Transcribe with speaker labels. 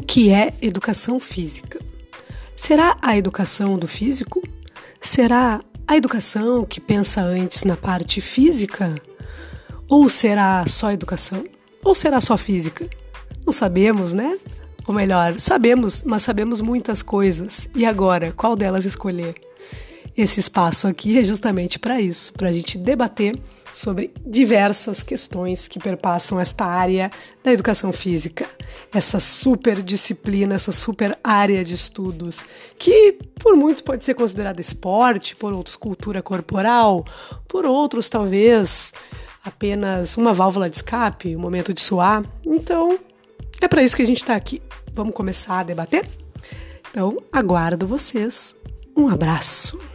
Speaker 1: que é educação física? Será a educação do físico? Será a educação que pensa antes na parte física? Ou será só educação? Ou será só física? Não sabemos, né? Ou melhor, sabemos, mas sabemos muitas coisas. E agora, qual delas escolher? Esse espaço aqui é justamente para isso, para a gente debater sobre diversas questões que perpassam esta área da educação física, essa super disciplina, essa super área de estudos, que por muitos pode ser considerada esporte, por outros cultura corporal, por outros talvez apenas uma válvula de escape, um momento de suar. Então, é para isso que a gente está aqui. Vamos começar a debater? Então, aguardo vocês. Um abraço.